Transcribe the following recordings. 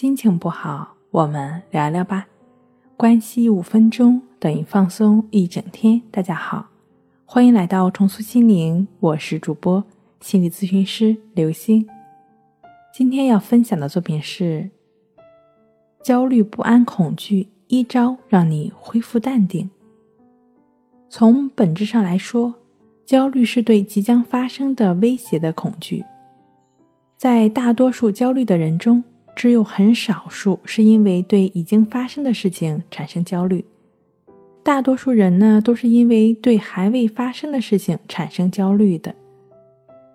心情不好，我们聊聊吧。关系五分钟等于放松一整天。大家好，欢迎来到重塑心灵，我是主播心理咨询师刘星。今天要分享的作品是：焦虑、不安、恐惧，一招让你恢复淡定。从本质上来说，焦虑是对即将发生的威胁的恐惧。在大多数焦虑的人中，只有很少数是因为对已经发生的事情产生焦虑，大多数人呢都是因为对还未发生的事情产生焦虑的。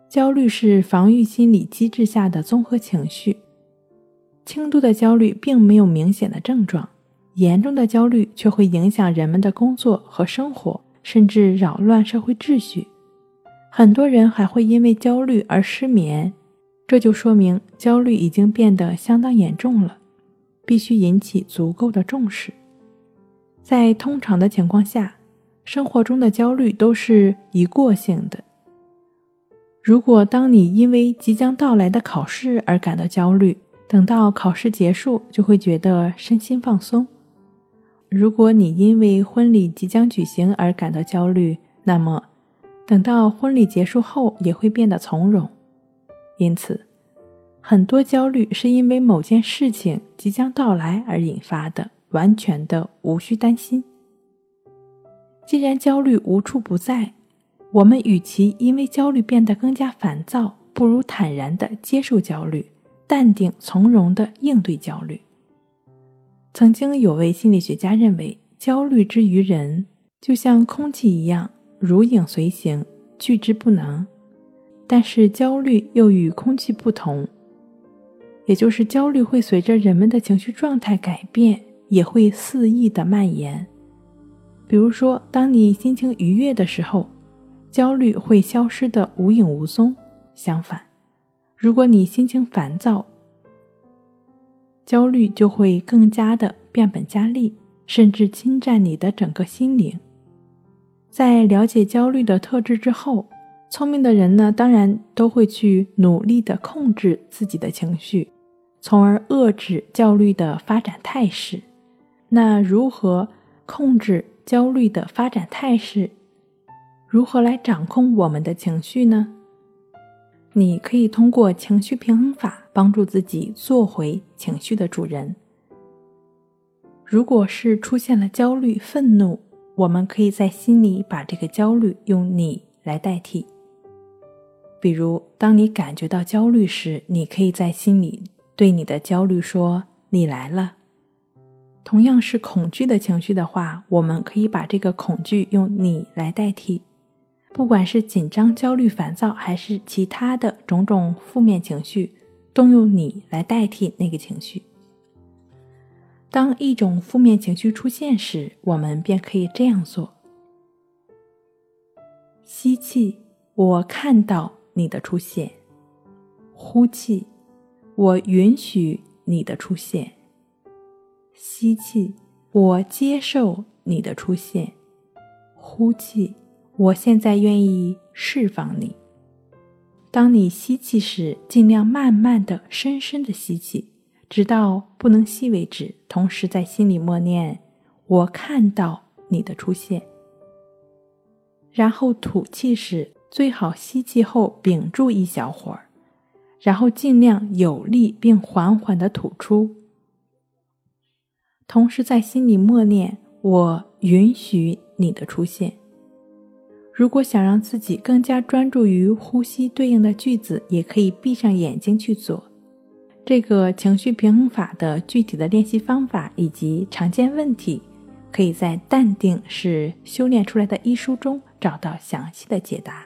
焦虑是防御心理机制下的综合情绪，轻度的焦虑并没有明显的症状，严重的焦虑却会影响人们的工作和生活，甚至扰乱社会秩序。很多人还会因为焦虑而失眠。这就说明焦虑已经变得相当严重了，必须引起足够的重视。在通常的情况下，生活中的焦虑都是一过性的。如果当你因为即将到来的考试而感到焦虑，等到考试结束就会觉得身心放松；如果你因为婚礼即将举行而感到焦虑，那么等到婚礼结束后也会变得从容。因此，很多焦虑是因为某件事情即将到来而引发的，完全的无需担心。既然焦虑无处不在，我们与其因为焦虑变得更加烦躁，不如坦然的接受焦虑，淡定从容的应对焦虑。曾经有位心理学家认为，焦虑之于人，就像空气一样，如影随形，拒之不能。但是焦虑又与空气不同，也就是焦虑会随着人们的情绪状态改变，也会肆意的蔓延。比如说，当你心情愉悦的时候，焦虑会消失的无影无踪；相反，如果你心情烦躁，焦虑就会更加的变本加厉，甚至侵占你的整个心灵。在了解焦虑的特质之后。聪明的人呢，当然都会去努力的控制自己的情绪，从而遏制焦虑的发展态势。那如何控制焦虑的发展态势？如何来掌控我们的情绪呢？你可以通过情绪平衡法帮助自己做回情绪的主人。如果是出现了焦虑、愤怒，我们可以在心里把这个焦虑用“你”来代替。比如，当你感觉到焦虑时，你可以在心里对你的焦虑说：“你来了。”同样是恐惧的情绪的话，我们可以把这个恐惧用“你”来代替。不管是紧张、焦虑、烦躁，还是其他的种种负面情绪，都用“你”来代替那个情绪。当一种负面情绪出现时，我们便可以这样做：吸气，我看到。你的出现，呼气，我允许你的出现；吸气，我接受你的出现；呼气，我现在愿意释放你。当你吸气时，尽量慢慢的、深深的吸气，直到不能吸为止。同时在心里默念：“我看到你的出现。”然后吐气时。最好吸气后屏住一小会儿，然后尽量有力并缓缓的吐出。同时在心里默念：“我允许你的出现。”如果想让自己更加专注于呼吸对应的句子，也可以闭上眼睛去做。这个情绪平衡法的具体的练习方法以及常见问题，可以在《淡定是修炼出来的》一书中找到详细的解答。